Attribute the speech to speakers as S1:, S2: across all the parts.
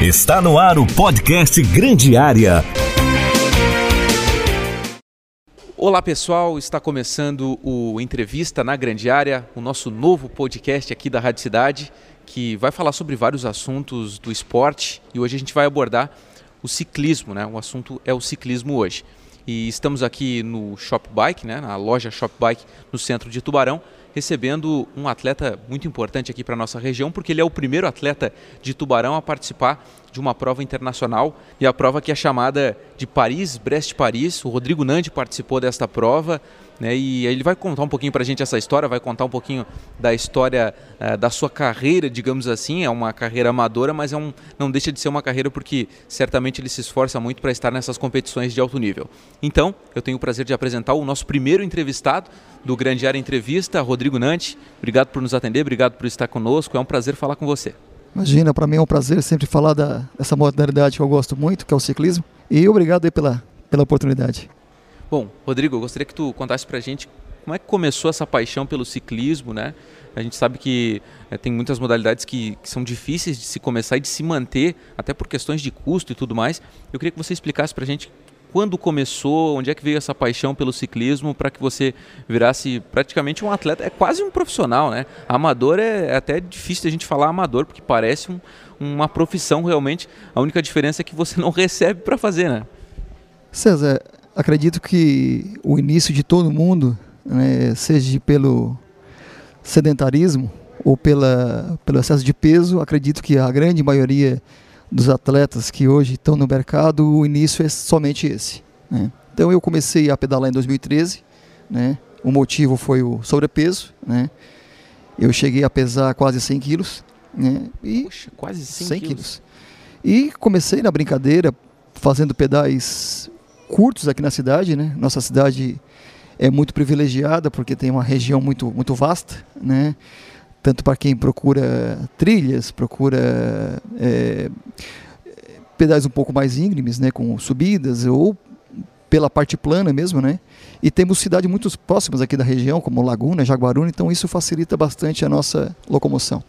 S1: Está no ar o podcast Grande Área.
S2: Olá pessoal, está começando o Entrevista na Grande Área, o nosso novo podcast aqui da Rádio Cidade, que vai falar sobre vários assuntos do esporte e hoje a gente vai abordar o ciclismo, né? O assunto é o ciclismo hoje. E estamos aqui no Shop Bike, né? na loja Shop Bike no centro de Tubarão, recebendo um atleta muito importante aqui para a nossa região, porque ele é o primeiro atleta de Tubarão a participar de uma prova internacional e a prova que é chamada de Paris-Brest-Paris. O Rodrigo Nandi participou desta prova. Né, e ele vai contar um pouquinho para a gente essa história, vai contar um pouquinho da história uh, da sua carreira, digamos assim. É uma carreira amadora, mas é um, não deixa de ser uma carreira porque certamente ele se esforça muito para estar nessas competições de alto nível. Então, eu tenho o prazer de apresentar o nosso primeiro entrevistado do Grande Área Entrevista, Rodrigo Nante. Obrigado por nos atender, obrigado por estar conosco. É um prazer falar com você.
S3: Imagina, para mim é um prazer sempre falar da, dessa modalidade que eu gosto muito, que é o ciclismo. E obrigado pela, pela oportunidade.
S2: Bom, Rodrigo, eu gostaria que tu contasse para a gente como é que começou essa paixão pelo ciclismo, né? A gente sabe que é, tem muitas modalidades que, que, são difíceis de se começar e de se manter, até por questões de custo e tudo mais. Eu queria que você explicasse para a gente quando começou, onde é que veio essa paixão pelo ciclismo para que você virasse praticamente um atleta, é quase um profissional, né? Amador é, é até difícil a gente falar amador, porque parece um, uma profissão realmente. A única diferença é que você não recebe para fazer, né?
S3: César, acredito que o início de todo mundo, né, seja pelo sedentarismo ou pela, pelo excesso de peso, acredito que a grande maioria dos atletas que hoje estão no mercado, o início é somente esse. Né? Então eu comecei a pedalar em 2013, né? o motivo foi o sobrepeso, né? eu cheguei a pesar quase 100 quilos, né?
S2: e Poxa, quase 100, 100 quilos. quilos.
S3: E comecei na brincadeira, fazendo pedais curtos aqui na cidade, né? Nossa cidade é muito privilegiada porque tem uma região muito muito vasta, né? Tanto para quem procura trilhas, procura é, pedais um pouco mais íngremes, né? Com subidas ou pela parte plana mesmo, né? E temos cidades muito próximas aqui da região, como Laguna, Jaguaruna, então isso facilita bastante a nossa locomoção.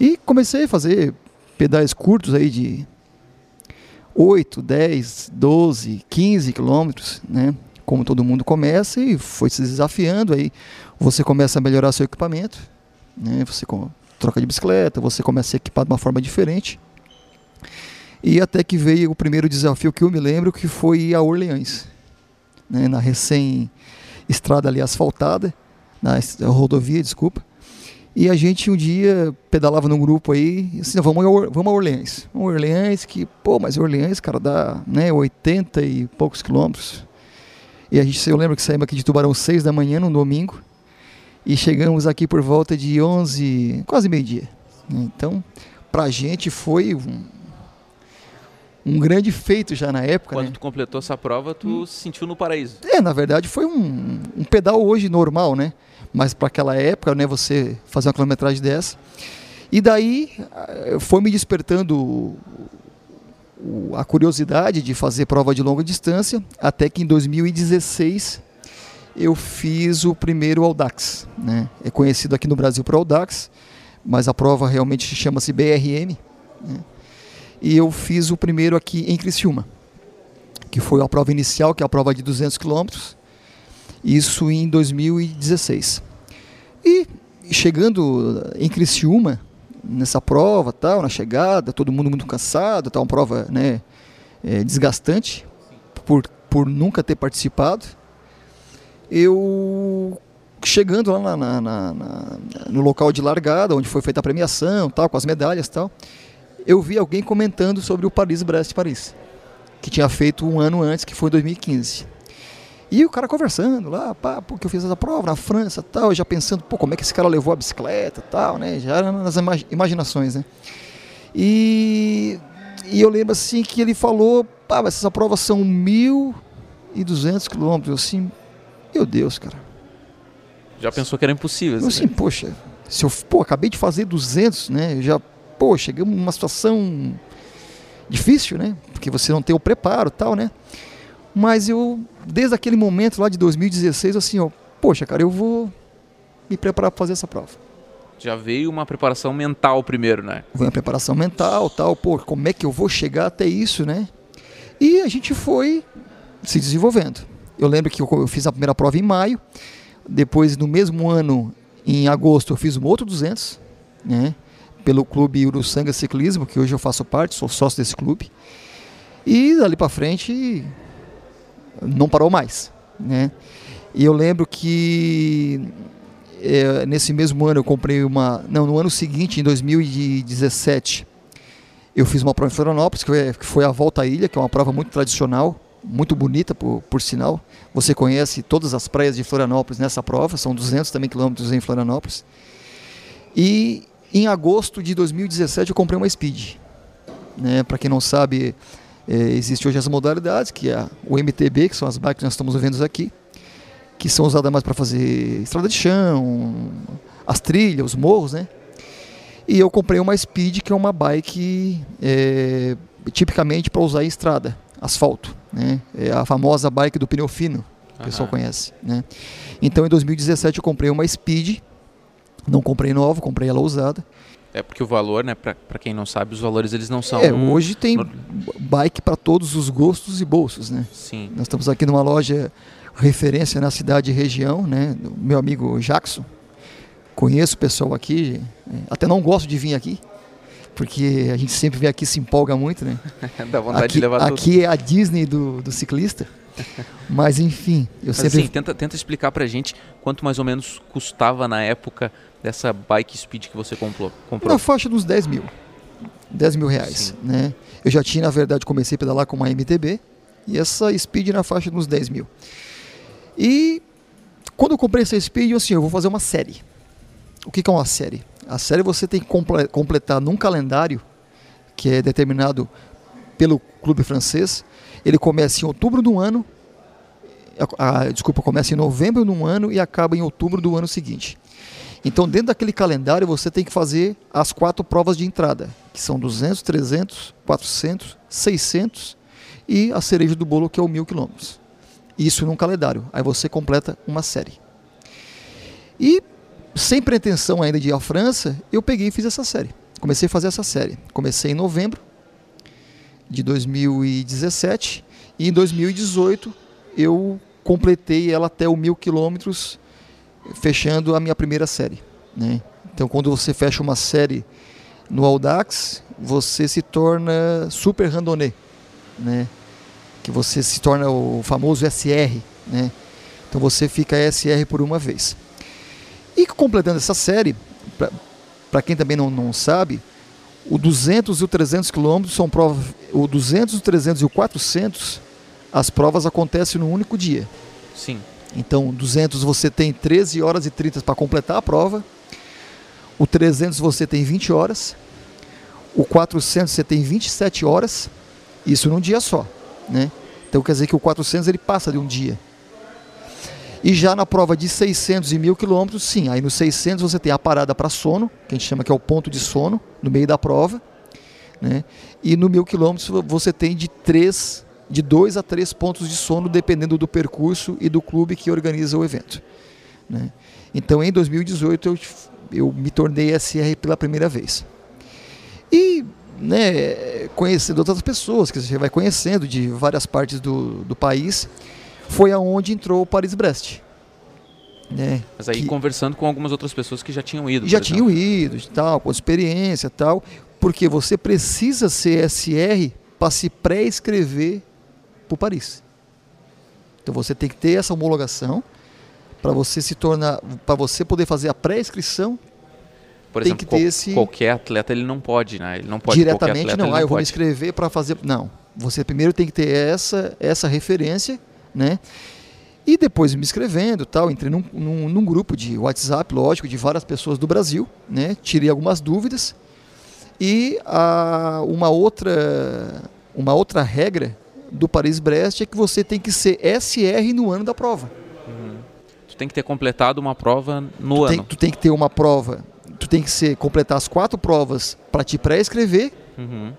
S3: E comecei a fazer pedais curtos aí de 8, 10, 12, 15 quilômetros, né? Como todo mundo começa e foi se desafiando, aí você começa a melhorar seu equipamento, né? Você troca de bicicleta, você começa a se equipar de uma forma diferente. E até que veio o primeiro desafio que eu me lembro, que foi a Orleans, né? na recém estrada ali asfaltada, na rodovia, desculpa. E a gente um dia pedalava num grupo aí, e assim, vamos, a, vamos a Orleans. A Orleans, que, pô, mas Orleans, cara, dá né, 80 e poucos quilômetros. E a gente, eu lembro que saímos aqui de Tubarão 6 da manhã, no domingo, e chegamos aqui por volta de 11, quase meio-dia. Então, pra gente foi um, um grande feito já na época.
S2: Quando
S3: né?
S2: tu completou essa prova, tu hum. se sentiu no paraíso.
S3: É, na verdade foi um, um pedal hoje normal, né? Mas para aquela época, né, você fazer uma quilometragem dessa. E daí eh, foi me despertando a curiosidade de fazer prova de longa distância, até que em 2016 eu fiz o primeiro Audax. Né? É conhecido aqui no Brasil por Audax, mas a prova realmente chama-se BRM. Né? E eu fiz o primeiro aqui em Criciúma, que foi a prova inicial, que é a prova de 200 quilômetros, isso em 2016. E chegando em Criciúma, nessa prova, tal, na chegada, todo mundo muito cansado, tal, uma prova né, é, desgastante por, por nunca ter participado. Eu chegando lá na, na, na, no local de largada, onde foi feita a premiação, tal, com as medalhas, tal, eu vi alguém comentando sobre o Paris-Brest-Paris, que tinha feito um ano antes, que foi 2015. E o cara conversando lá, pá, porque eu fiz essa prova na França tal, já pensando, pô, como é que esse cara levou a bicicleta tal, né? Já era nas imaginações, né? E, e eu lembro assim que ele falou, pá, mas essa prova são 1.200 quilômetros, assim, meu Deus, cara.
S2: Já pensou que era impossível?
S3: assim, né? poxa, se eu, pô, acabei de fazer 200, né? Eu já, pô, chegamos numa situação difícil, né? Porque você não tem o preparo tal, né? Mas eu, desde aquele momento lá de 2016, assim, ó, poxa, cara, eu vou me preparar para fazer essa prova.
S2: Já veio uma preparação mental primeiro, né?
S3: Veio uma preparação mental, tal, pô, como é que eu vou chegar até isso, né? E a gente foi se desenvolvendo. Eu lembro que eu fiz a primeira prova em maio, depois no mesmo ano, em agosto, eu fiz um outro 200, né? Pelo clube Uruçanga Ciclismo, que hoje eu faço parte, sou sócio desse clube. E dali para frente não parou mais, né? E eu lembro que é, nesse mesmo ano eu comprei uma. Não, no ano seguinte, em 2017, eu fiz uma prova em Florianópolis, que foi, que foi a Volta à Ilha, que é uma prova muito tradicional, muito bonita, por, por sinal. Você conhece todas as praias de Florianópolis nessa prova, são 200 também quilômetros em Florianópolis. E em agosto de 2017 eu comprei uma Speed. Né? Para quem não sabe, é, existe hoje as modalidades, que é o MTB, que são as bikes que nós estamos vendo aqui que são usadas mais para fazer estrada de chão, as trilhas, os morros, né? E eu comprei uma Speed, que é uma bike é, tipicamente para usar em estrada, asfalto, né? É a famosa bike do pneu fino, o pessoal conhece, né? Então em 2017 eu comprei uma Speed, não comprei nova, comprei ela usada.
S2: É porque o valor, né, para quem não sabe, os valores eles não são.
S3: É, hoje tem bike para todos os gostos e bolsos, né?
S2: Sim.
S3: Nós estamos aqui numa loja referência na cidade e região, né? Meu amigo Jackson. Conheço o pessoal aqui, é, até não gosto de vir aqui, porque a gente sempre vem aqui se empolga muito, né?
S2: Dá vontade
S3: aqui,
S2: de levar
S3: tudo. Aqui é a Disney do, do ciclista. Mas enfim, eu
S2: Mas,
S3: sempre.
S2: Assim, tenta, tenta explicar pra gente quanto mais ou menos custava na época dessa bike speed que você comprou. comprou.
S3: Na faixa dos 10 mil. 10 mil reais. Né? Eu já tinha, na verdade, comecei a pedalar com uma MTB e essa speed na faixa dos 10 mil. E quando eu comprei essa Speed, eu assim, eu vou fazer uma série. O que, que é uma série? A série você tem que completar num calendário que é determinado pelo clube francês. Ele começa em outubro do ano, a, a, desculpa, começa em novembro do ano e acaba em outubro do ano seguinte. Então, dentro daquele calendário, você tem que fazer as quatro provas de entrada, que são 200, 300, 400, 600 e a cereja do bolo, que é o mil quilômetros. Isso num calendário. Aí você completa uma série. E sem pretensão ainda de ir à França, eu peguei e fiz essa série. Comecei a fazer essa série. Comecei em novembro de 2017 e em 2018 eu completei ela até o mil quilômetros, fechando a minha primeira série. Né? Então, quando você fecha uma série no Audax, você se torna super randonnée, né? que você se torna o famoso SR, né? Então você fica SR por uma vez. E completando essa série, para quem também não, não sabe, o 200 e o 300 quilômetros são provas, o 200, o 300 e o 400, as provas acontecem num único dia.
S2: Sim.
S3: Então, 200 você tem 13 horas e 30 para completar a prova. O 300 você tem 20 horas. O 400 você tem 27 horas. Isso num dia só, né? Então quer dizer que o 400 ele passa de um dia. E já na prova de 600 e 1000 quilômetros, sim, aí no 600 você tem a parada para sono, que a gente chama que é o ponto de sono, no meio da prova. Né? E no 1000 quilômetros você tem de 3, de 2 a 3 pontos de sono, dependendo do percurso e do clube que organiza o evento. Né? Então em 2018 eu, eu me tornei SR pela primeira vez. E né, conhecendo outras pessoas que você vai conhecendo de várias partes do, do país, foi aonde entrou o Paris-Brest. Né,
S2: Mas aí que, conversando com algumas outras pessoas que já tinham ido.
S3: Já tinham ido, tal, com experiência tal, porque você precisa ser SR para se pré-escrever para o Paris. Então você tem que ter essa homologação para você se tornar, para você poder fazer a pré-inscrição
S2: por
S3: tem
S2: exemplo,
S3: que ter esse...
S2: qualquer atleta ele não pode, né? Ele não pode
S3: diretamente
S2: atleta,
S3: não.
S2: não
S3: ah, eu vou
S2: pode.
S3: me inscrever para fazer. Não. Você primeiro tem que ter essa essa referência, né? E depois me inscrevendo, tal, entrei num, num, num, grupo de WhatsApp, lógico, de várias pessoas do Brasil, né? Tirei algumas dúvidas e a, uma outra uma outra regra do Paris-Brest é que você tem que ser SR no ano da prova.
S2: Uhum. Tu tem que ter completado uma prova no
S3: tu
S2: ano.
S3: Tem, tu tem que ter uma prova tu tem que ser, completar as quatro provas para te pré-escrever,
S2: uhum.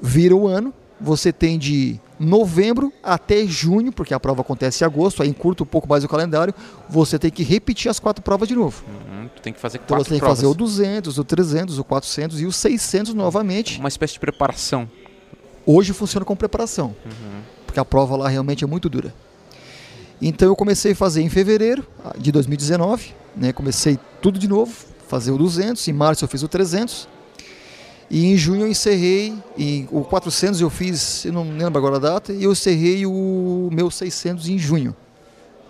S3: vira o ano, você tem de novembro até junho, porque a prova acontece em agosto, aí encurta um pouco mais o calendário, você tem que repetir as quatro provas de novo.
S2: Uhum. tem que fazer
S3: Então
S2: quatro
S3: você tem que
S2: provas.
S3: fazer o 200, o 300, o 400 e o 600 novamente.
S2: Uma espécie de preparação.
S3: Hoje funciona com preparação,
S2: Uhum.
S3: porque a prova lá realmente é muito dura. Então eu comecei a fazer em fevereiro de 2019, né? Comecei tudo de novo, fazer o 200, em março eu fiz o 300. E em junho eu encerrei, e o 400 eu fiz, eu não lembro agora a data, e eu encerrei o meu 600 em junho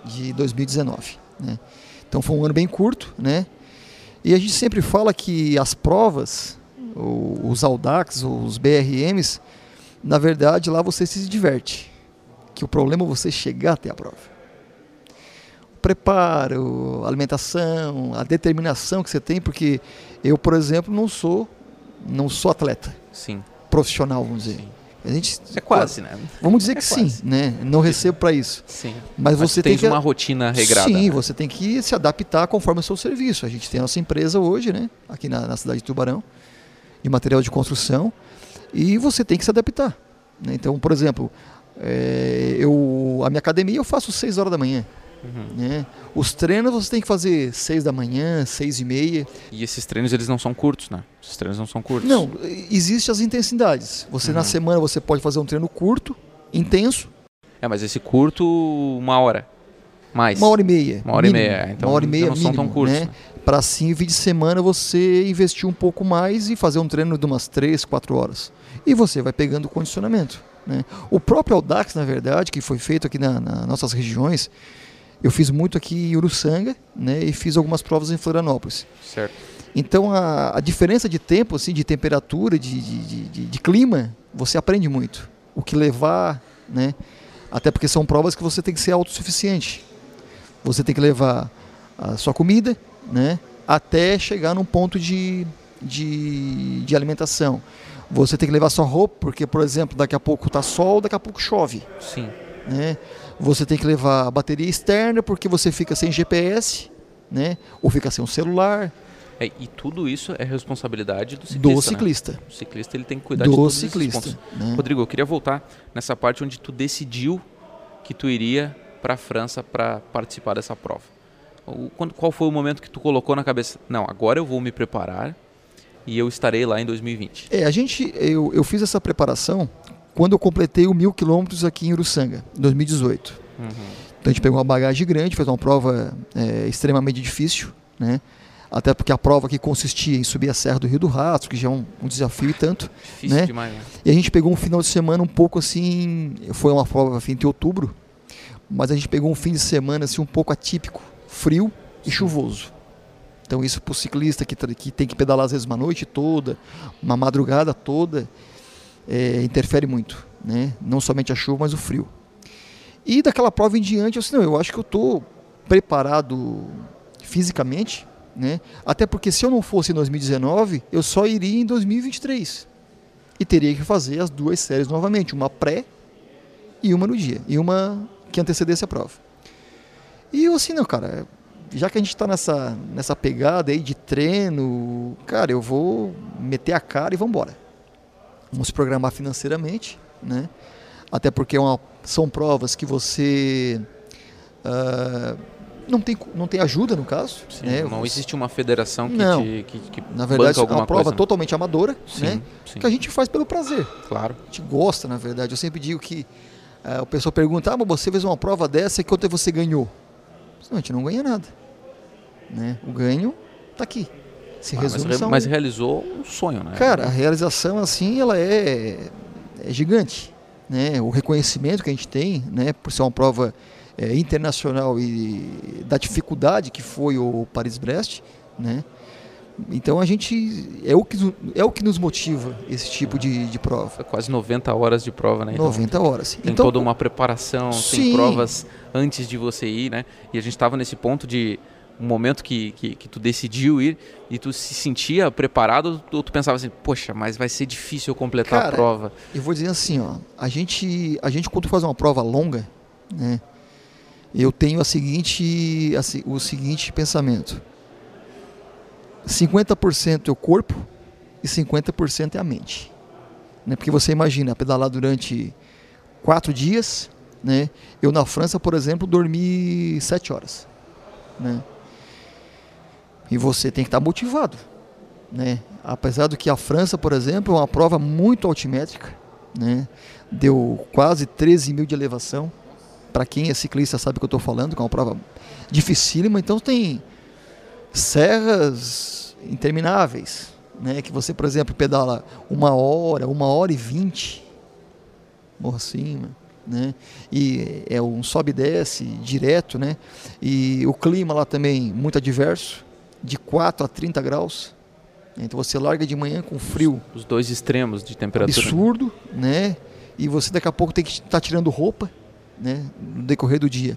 S3: de 2019, né? Então foi um ano bem curto, né? E a gente sempre fala que as provas, os Audax, os BRMs, na verdade lá você se diverte. Que o problema é você chegar até a prova. O preparo, a alimentação, a determinação que você tem, porque eu, por exemplo, não sou não sou atleta
S2: Sim.
S3: profissional, vamos dizer.
S2: Sim.
S3: A gente
S2: É quase, né?
S3: Vamos dizer
S2: É
S3: que
S2: quase.
S3: sim, né? Não recebo para isso.
S2: Sim.
S3: Mas
S2: Mas
S3: você
S2: tu
S3: tem que
S2: uma rotina regrada.
S3: Sim,
S2: né?
S3: você tem que se adaptar conforme o seu serviço. A gente tem a nossa empresa hoje, né? Aqui na, na cidade de Tubarão, de material de construção, e você tem que se adaptar. né? Então, por exemplo, é, eu, a minha academia eu faço 6 horas da manhã.
S2: Uhum.
S3: Né? Os treinos você tem que fazer 6 da manhã, 6 e meia.
S2: E esses treinos, eles não são curtos, né? Esses treinos não são curtos.
S3: Não, existem as intensidades. Você na
S2: Uhum.
S3: semana você pode fazer um treino curto, intenso,
S2: É, mas esse curto, uma hora. Mais.
S3: uma hora e meia.
S2: Uma hora e
S3: mínimo.
S2: meia. Então
S3: uma hora e meia
S2: não são
S3: mínimo,
S2: tão curtos.
S3: né?
S2: né?
S3: Para assim, vídeo de semana, você investir um pouco mais e fazer um treino de umas 3, 4 horas. E você vai pegando condicionamento. Né? O próprio Audax, na verdade, que foi feito aqui nas na nossas regiões, eu fiz muito aqui em Uruçanga né? e fiz algumas provas em Florianópolis.
S2: Certo.
S3: Então a, a diferença de tempo, assim, de temperatura, de, de, de- de- de clima, você aprende muito. O que levar, né? Até porque são provas que você tem que ser autossuficiente. Você tem que levar a sua comida, né? Até chegar num ponto de, de, de alimentação. Você tem que levar sua roupa, porque, por exemplo, daqui a pouco tá sol, daqui a pouco chove
S2: Sim.
S3: né? Você tem que levar a bateria externa porque você fica sem GPS, né? Ou fica sem um celular
S2: É, e tudo isso é responsabilidade do ciclista.
S3: do
S2: né?
S3: ciclista,
S2: O ciclista ele tem que cuidar de
S3: do
S2: todos esses
S3: ciclista,
S2: pontos.
S3: né?
S2: Rodrigo, eu queria voltar nessa parte onde tu decidiu que tu iria para a França para participar dessa prova. O- quando- qual foi o momento que tu colocou na cabeça? Não, agora eu vou me preparar e eu estarei lá em 2020.
S3: É, a gente, eu, eu fiz essa preparação quando eu completei o mil quilômetros aqui em Uruçanga, em 2018.
S2: Uhum.
S3: Então a gente pegou uma bagagem grande, fez uma prova é, extremamente difícil, né? Até porque a prova que consistia em subir a Serra do Rio do Rastro, que já é um, um desafio e tanto.
S2: Difícil
S3: Né?
S2: demais, né?
S3: E a gente pegou um final de semana um pouco assim, foi uma prova fim de outubro, mas a gente pegou um fim de semana assim um pouco atípico, frio e chuvoso. Então isso para o ciclista que, que tem que pedalar às vezes uma noite toda, uma madrugada toda, é, interfere muito, né? Não somente a chuva, mas o frio. E daquela prova em diante, eu disse, não, eu acho que eu estou preparado fisicamente, né? Até porque se eu não fosse em 2019, eu só iria em 2023 e teria que fazer as duas séries novamente, uma pré e uma no dia, e uma que antecedesse a prova. E eu assim, não, cara, já que a gente está nessa, nessa pegada aí de treino, cara, eu vou meter a cara e vamos embora. Vamos se programar financeiramente, né? Até porque é uma, são provas que você ah, não, tem, não tem ajuda no caso.
S2: Sim,
S3: né?
S2: não existe uma federação que,
S3: Não.
S2: te, que, que
S3: Na verdade, é uma prova
S2: coisa. né?
S3: totalmente amadora,
S2: Sim,
S3: né?
S2: sim,
S3: Que a gente faz pelo prazer.
S2: claro.
S3: A gente gosta, na verdade. Eu sempre digo que ah, o pessoal pergunta: ah, mas você fez uma prova dessa e quanto você ganhou? Não, a gente não ganha nada. Né? O ganho tá aqui. Se
S2: Ah, mas,
S3: resume
S2: re-
S3: são-
S2: mas realizou um sonho, né?
S3: Cara, a realização assim, ela é, é gigante. Né? O reconhecimento que a gente tem, né, por ser uma prova é, internacional e da dificuldade que foi o Paris-Brest, né? Então a gente é o que é o que nos motiva esse tipo de, de prova.
S2: Foi quase 90 horas de prova, né? Então,
S3: 90 horas.
S2: Tem
S3: então,
S2: toda uma preparação, tem
S3: Sim.
S2: provas antes de você ir, né? E a gente estava nesse ponto de um momento que, que, que tu decidiu ir e tu se sentia preparado ou tu pensava assim, poxa, mas vai ser difícil eu completar a
S3: Cara,
S2: prova.
S3: Eu vou dizer assim, ó, a gente, a gente quando faz uma prova longa, né, eu tenho a seguinte, a o seguinte pensamento: 50% é o corpo e 50% é a mente, né? Porque você imagina pedalar durante quatro dias, né? Eu na França, por exemplo, dormi sete horas, né? E você tem que estar motivado. Né? Apesar do que a França, por exemplo, é uma prova muito altimétrica, né? deu quase 13 mil de elevação. Para quem é ciclista sabe o que eu estou falando, que é uma prova dificílima. Então tem serras intermináveis, né? que você, por exemplo, pedala uma hora, uma hora e vinte, morro acima. Né? E é um sobe e desce direto, né? E o clima lá também muito adverso, de 4 a 30 graus. Então você larga de manhã com frio.
S2: Os dois extremos de temperatura.
S3: Absurdo, né? E você daqui a pouco tem que estar tá tirando roupa, né? No decorrer do dia.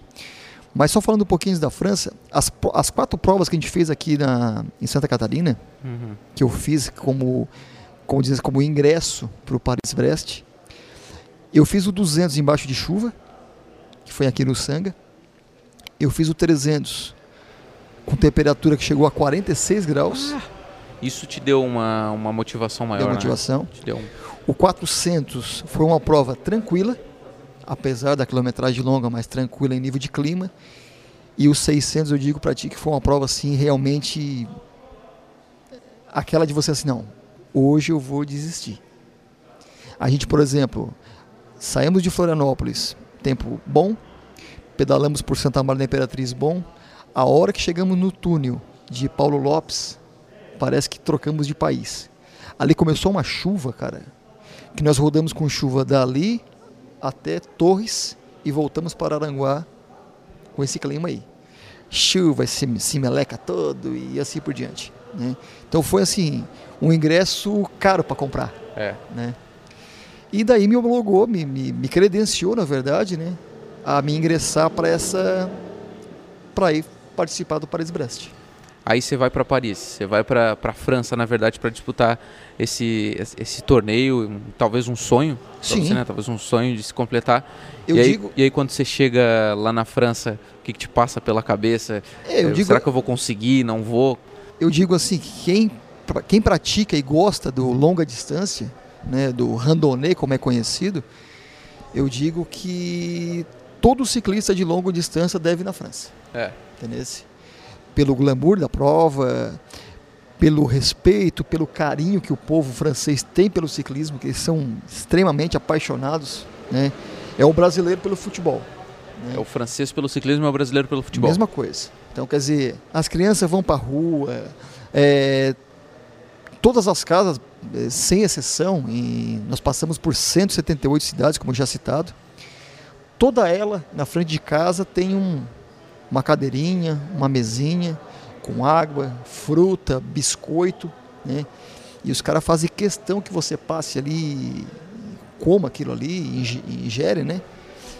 S3: Mas só falando um pouquinho da França, as, as quatro provas que a gente fez aqui na, em Santa Catarina, uhum. que eu fiz como, como, diz, como ingresso para o Paris-Brest, eu fiz o 200 embaixo de chuva, que foi aqui no Sanga. Eu fiz o 300 com temperatura que chegou a 46 graus. Ah,
S2: isso te deu uma, uma motivação maior.
S3: Deu motivação.
S2: Né? Deu um...
S3: O 400 foi uma prova tranquila, apesar da quilometragem longa, mas tranquila em nível de clima. E o 600 eu digo para ti que foi uma prova assim realmente aquela de você assim, não, hoje eu vou desistir. A gente, por exemplo, Saímos de Florianópolis, tempo bom, pedalamos por Santa Maria da Imperatriz, bom. A hora que chegamos no túnel de Paulo Lopes, parece que trocamos de país. Ali começou uma chuva, cara, que nós rodamos com chuva dali até Torres e voltamos para Aranguá com esse clima aí. Chuva, se, se meleca todo e assim por diante. Né? Então foi assim, um ingresso caro para comprar.
S2: É.
S3: Né? E daí me homologou, me, me, me credenciou, na verdade, né, a me ingressar para essa. para ir participar do Paris-Brest.
S2: Aí você vai para Paris, você vai para a França, na verdade, para disputar esse, esse torneio, talvez um sonho,
S3: Sim.
S2: Você, né? talvez um sonho de se completar.
S3: Eu
S2: e,
S3: digo...
S2: aí, e aí quando você chega lá na França, o que, que te passa pela cabeça?
S3: É, eu digo...
S2: Será que eu vou conseguir? Não vou?
S3: Eu digo assim, quem, quem pratica e gosta do longa distância, né, do randonnée, como é conhecido, eu digo que todo ciclista de longa distância deve ir na França.
S2: É.
S3: Entendeu? Pelo glamour da prova, pelo respeito, pelo carinho que o povo francês tem pelo ciclismo, que eles são extremamente apaixonados, né? É o brasileiro pelo futebol.
S2: Né? É o francês pelo ciclismo, é o brasileiro pelo futebol.
S3: Mesma coisa. Então, quer dizer, as crianças vão para a rua, é, todas as casas, eh, sem exceção, e nós passamos por 178 cidades, como já citado. Toda ela, na frente de casa, tem um, uma cadeirinha, uma mesinha com água, fruta, biscoito, né? E os caras fazem questão que você passe ali, coma aquilo ali, ingere, né?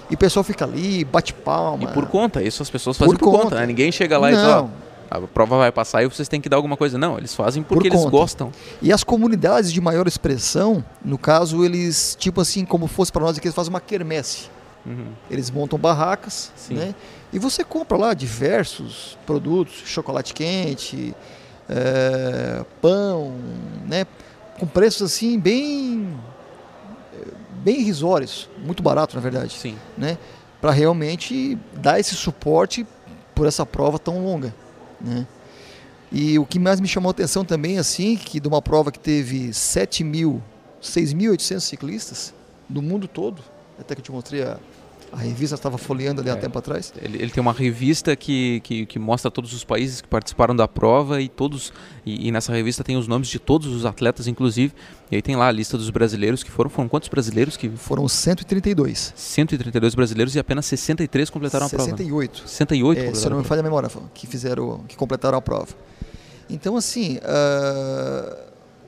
S3: E o pessoal fica ali, bate palma.
S2: E por conta, isso as pessoas fazem por, por conta, conta né? Ninguém chega lá
S3: Não.
S2: e fala, a prova vai passar e vocês têm que dar alguma coisa. Não, eles fazem porque
S3: Por
S2: eles gostam.
S3: E as comunidades de maior expressão, no caso, eles, tipo assim, como fosse para nós aqui, eles fazem uma quermesse.
S2: Uhum.
S3: Eles montam barracas,
S2: Sim.
S3: né? E você compra lá diversos produtos, chocolate quente, é, pão, né? Com preços assim bem bem irrisórios, muito barato na verdade,
S2: Sim.
S3: né? Para realmente dar esse suporte por essa prova tão longa. Né? E o que mais me chamou a atenção também, assim, que de uma prova que teve 7 mil, 6.800 ciclistas do mundo todo, até que eu te mostrei a, a revista, estava folheando ali há
S2: É.
S3: tempo atrás.
S2: Ele, ele tem uma revista que, que, que mostra todos os países que participaram da prova e todos e, e nessa revista tem os nomes de todos os atletas, inclusive. E aí tem lá a lista dos brasileiros que foram. Foram quantos brasileiros que
S3: Foram 132.
S2: 132 brasileiros e apenas 63 completaram a prova.
S3: 68.
S2: 68
S3: É, se eu não me falha a memória, que fizeram, que completaram a prova. Então, assim, ah,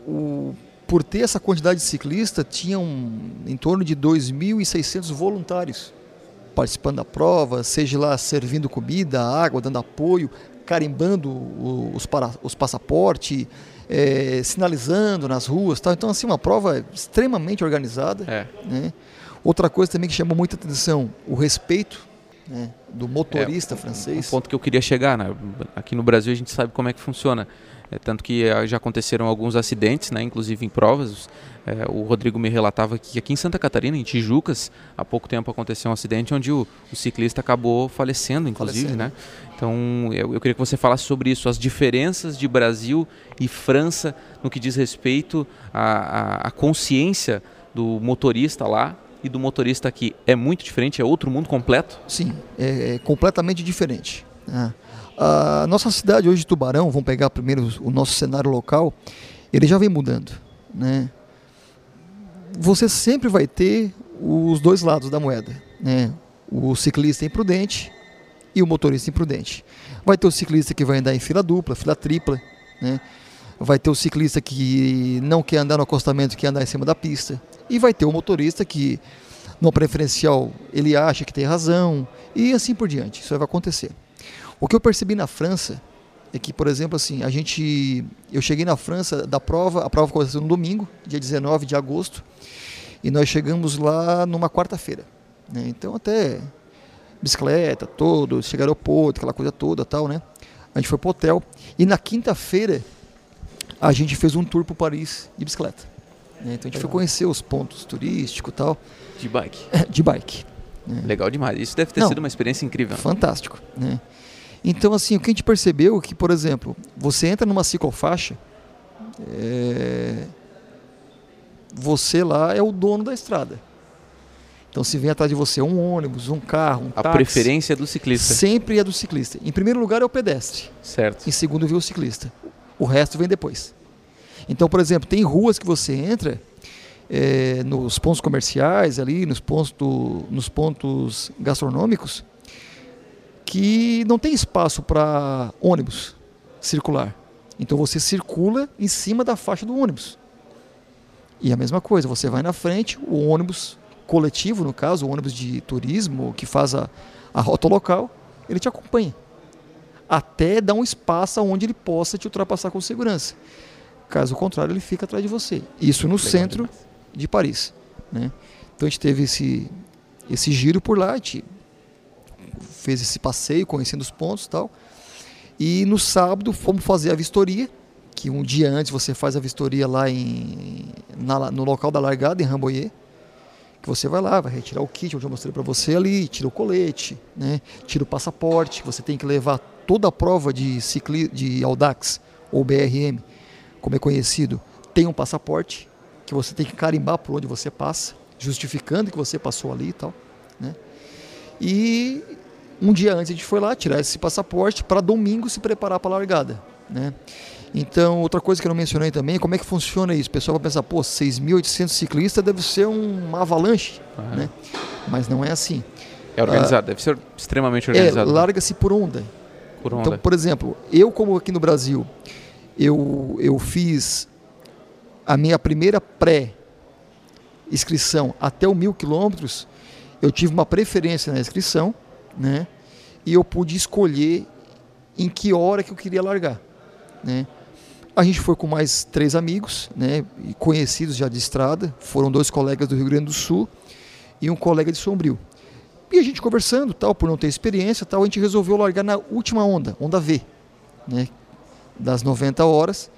S3: o, por ter essa quantidade de ciclistas, tinham em torno de 2.600 voluntários participando da prova, seja lá servindo comida, água, dando apoio, carimbando os, para, os passaportes, eh, sinalizando nas ruas, tal. Então, assim, uma prova extremamente organizada.
S2: É.
S3: né? Outra coisa também que chamou muita atenção, o respeito né, do motorista
S2: Um
S3: francês.
S2: ponto que eu queria chegar, né? Aqui no Brasil a gente sabe como é que funciona. É, tanto que é, já aconteceram alguns acidentes, né, inclusive em provas. É, o Rodrigo me relatava que aqui em Santa Catarina, em Tijucas, há pouco tempo aconteceu um acidente onde o, o ciclista acabou falecendo, inclusive. Falecendo. Né? Então eu, eu, queria que você falasse sobre isso, as diferenças de Brasil e França no que diz respeito à, à consciência do motorista lá e do motorista aqui. É muito diferente? É outro mundo completo?
S3: Sim, é, é completamente diferente. Né? A nossa cidade hoje, Tubarão, vamos pegar primeiro o nosso cenário local, ele já vem mudando. Né? Você sempre vai ter os dois lados da moeda. Né? O ciclista imprudente e o motorista imprudente. Vai ter o ciclista que vai andar em fila dupla, fila tripla. Né? Vai ter o ciclista que não quer andar no acostamento, quer andar em cima da pista. E vai ter o motorista que, no preferencial, ele acha que tem razão. E assim por diante. Isso vai acontecer. O que eu percebi na França é que, por exemplo, assim, a gente, eu cheguei na França da prova, a prova aconteceu no domingo, dia 19 de agosto, e nós chegamos lá numa quarta-feira. Né? Então até bicicleta, todo, chegar ao aeroporto, aquela coisa toda, tal, né? A gente foi pro hotel e na quinta-feira a gente fez um tour para Paris de bicicleta. Né? Então a gente Legal. foi conhecer os pontos turísticos, tal.
S2: De bike.
S3: De bike.
S2: Né? Legal demais. Isso deve ter Não, sido uma experiência incrível.
S3: Fantástico, né? Então, assim, o que a gente percebeu é que, por exemplo, você entra numa ciclofaixa, é... você lá é o dono da estrada. Então, se vem atrás de você um ônibus, um carro, um
S2: a
S3: táxi...
S2: preferência é do ciclista.
S3: Sempre é do ciclista. Em primeiro lugar é o pedestre.
S2: Certo.
S3: Em segundo vem o ciclista. O resto vem depois. Então, por exemplo, tem ruas que você entra é, nos pontos comerciais ali, nos pontos, nos pontos gastronômicos, que não tem espaço para ônibus circular. Então você circula em cima da faixa do ônibus. E a mesma coisa, você vai na frente, o ônibus coletivo, no caso, o ônibus de turismo que faz a, a rota local, ele te acompanha. Até dar um espaço onde ele possa te ultrapassar com segurança. Caso contrário, ele fica atrás de você. Isso no Legal centro demais. de Paris. Né? Então a gente teve esse, esse giro por lá, a gente fez esse passeio, conhecendo os pontos e tal. E no sábado fomos fazer a vistoria, que um dia antes você faz a vistoria lá em, na, no local da largada, em Rambouillet. Que você vai lá, vai retirar o kit, onde eu mostrei para você ali, tira o colete, né, tira o passaporte, você tem que levar toda a prova de, cicli, de Audax ou BRM, como é conhecido, tem um passaporte que você tem que carimbar por onde você passa, justificando que você passou ali e tal. Né? E um dia antes a gente foi lá tirar esse passaporte para domingo se preparar para a largada. Né? Então, outra coisa que eu não mencionei também, como é que funciona isso? O pessoal vai pensar, pô, 6.800 ciclistas deve ser uma avalanche, né? Mas não é assim.
S2: É organizado, ah, deve ser extremamente é, organizado.
S3: É, larga-se por onda.
S2: Por onda.
S3: Então, por exemplo, eu como aqui no Brasil, eu, eu fiz a minha primeira pré-inscrição até o mil quilômetros, eu tive uma preferência na inscrição, né? E eu pude escolher em que hora que eu queria largar, né? A gente foi com mais três amigos, né? Conhecidos já de estrada, foram dois colegas do Rio Grande do Sul e um colega de Sombrio. E a gente conversando, tal, por não ter experiência, tal, a gente resolveu largar na última onda, onda V, né? Das 90 horas,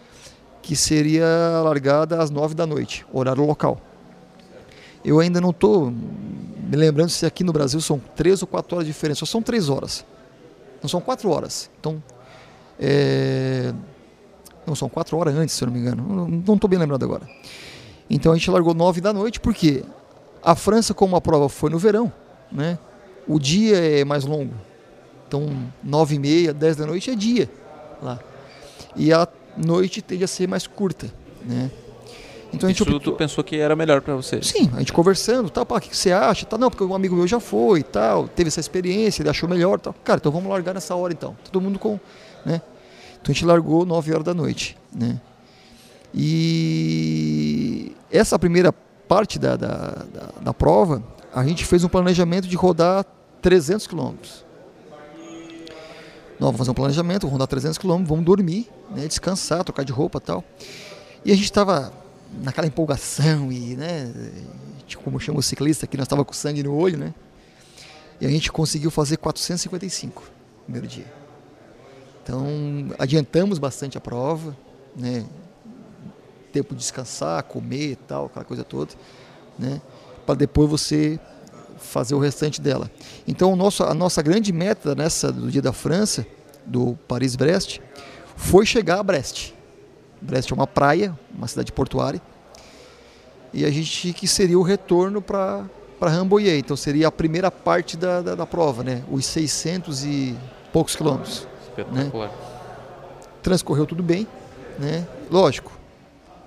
S3: que seria largada às 9 da noite, horário local. Eu ainda não estou me lembrando se aqui no Brasil são três ou quatro horas de diferença, só são três horas. Não são quatro horas. Então, é... não são quatro horas antes, se eu não me engano. Não estou bem lembrado agora. Então a gente largou nove da noite porque a França, como a prova foi no verão, né? O dia é mais longo. Então nove e meia, dez da noite é dia lá. E a noite tende a ser mais curta, né?
S2: Então a gente Isso optou... tu pensou que era melhor para você?
S3: Sim, a gente conversando, tal, pá, o que você acha? Tá, não, porque um amigo meu já foi e tal, teve essa experiência, ele achou melhor, tal. Cara, então vamos largar nessa hora então. Todo mundo com, né? Então a gente largou 9 horas da noite, né? E essa primeira parte da, da, da, da prova, a gente fez um planejamento de rodar 300 quilômetros. Nós vamos fazer um planejamento, vamos rodar 300 quilômetros, vamos dormir, né, descansar, trocar de roupa e tal. E a gente estava naquela empolgação e, né, como chama o ciclista que nós estava com sangue no olho, né? E a gente conseguiu fazer 455 no primeiro dia. Então, adiantamos bastante a prova, né? Tempo de descansar, comer e tal, aquela coisa toda, né? Para depois você fazer o restante dela. Então, nosso, a nossa grande meta nessa do Dia da França, do Paris-Brest, foi chegar a Brest. Brest é uma praia, uma cidade portuária, e a gente que seria o retorno para para Rambouillet. Então seria a primeira parte da, da, da, prova, né? Os 600 e poucos quilômetros.
S2: Espetacular. Né?
S3: Transcorreu tudo bem, né? Lógico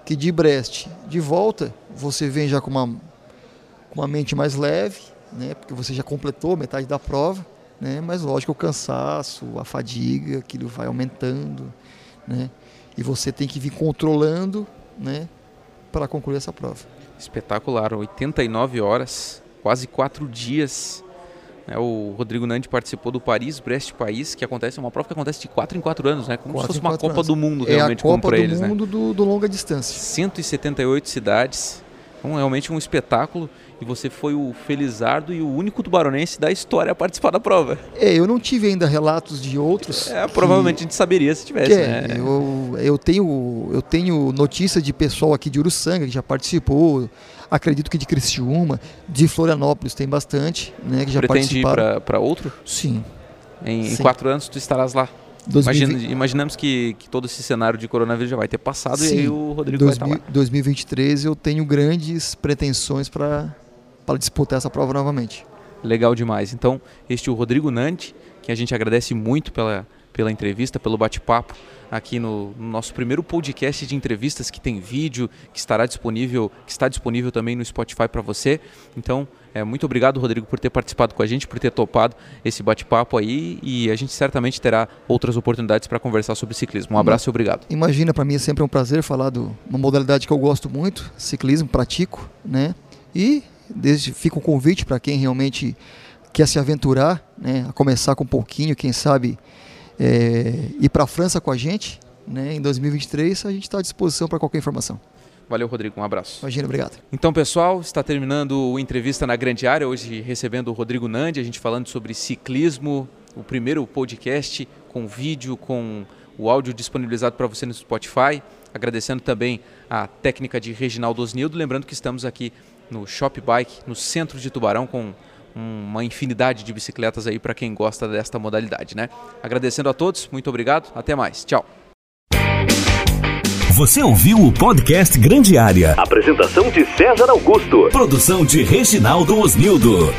S3: que de Brest de volta você vem já com uma, com uma mente mais leve, né? Porque você já completou metade da prova, né? Mas lógico o cansaço, a fadiga, aquilo vai aumentando, né? E você tem que vir controlando, né? Para concluir essa prova.
S2: Espetacular, 89 horas quase quatro dias. Né? O Rodrigo Nandi participou do Paris-Brest-País, que acontece, é uma prova que acontece de quatro em quatro anos, né? Como quatro se fosse uma Copa anos. do Mundo, realmente,
S3: é Copa
S2: para
S3: eles.
S2: Copa
S3: do Mundo
S2: né?
S3: do, do longa distância.
S2: 178 cidades. Então, realmente um espetáculo. E você foi o felizardo e o único tubaronense da história a participar da prova.
S3: É, eu não tive ainda relatos de outros.
S2: É, que... provavelmente a gente saberia se tivesse,
S3: é,
S2: né?
S3: Eu, eu, tenho, eu tenho notícia de pessoal aqui de Uruçanga que já participou, acredito que de Criciúma, de Florianópolis tem bastante, né, que já
S2: Pretende
S3: participaram.
S2: ir para outro?
S3: Sim.
S2: Em,
S3: Sim.
S2: em, quatro anos tu estarás lá?
S3: 2020...
S2: Imagina, imaginamos que, que, todo esse cenário de coronavírus já vai ter passado
S3: Sim.
S2: e aí o Rodrigo
S3: 2000,
S2: vai estar lá.
S3: 2023 eu tenho grandes pretensões para disputar essa prova novamente.
S2: Legal demais. Então, este é o Rodrigo Nante, que a gente agradece muito pela, pela entrevista, pelo bate-papo aqui no, no, nosso primeiro podcast de entrevistas que tem vídeo, que estará disponível, que está disponível também no Spotify para você. Então, é, muito obrigado, Rodrigo, por ter participado com a gente, por ter topado esse bate-papo aí e a gente certamente terá outras oportunidades para conversar sobre ciclismo. Um abraço e obrigado.
S3: Imagina, para mim é sempre um prazer falar de uma modalidade que eu gosto muito, ciclismo, pratico, né? E desde fica um convite para quem realmente quer se aventurar, né? A começar com um pouquinho, quem sabe é, ir para a França com a gente, né? Em 2023 a gente está à disposição para qualquer informação.
S2: Valeu, Rodrigo. Um abraço.
S3: Imagina, obrigado.
S2: Então, pessoal, está terminando o entrevista na grande área. Hoje recebendo o Rodrigo Nandi, a gente falando sobre ciclismo, o primeiro podcast com vídeo, com o áudio disponibilizado para você no Spotify. Agradecendo também a técnica de Reginaldo Osnildo. Lembrando que estamos aqui no Shop Bike, no centro de Tubarão, com uma infinidade de bicicletas aí para quem gosta desta modalidade, né? Agradecendo a todos, muito obrigado, até mais, tchau.
S1: Você ouviu o podcast Grande Área.
S4: Apresentação de César Augusto.
S1: Produção de Reginaldo Osnildo.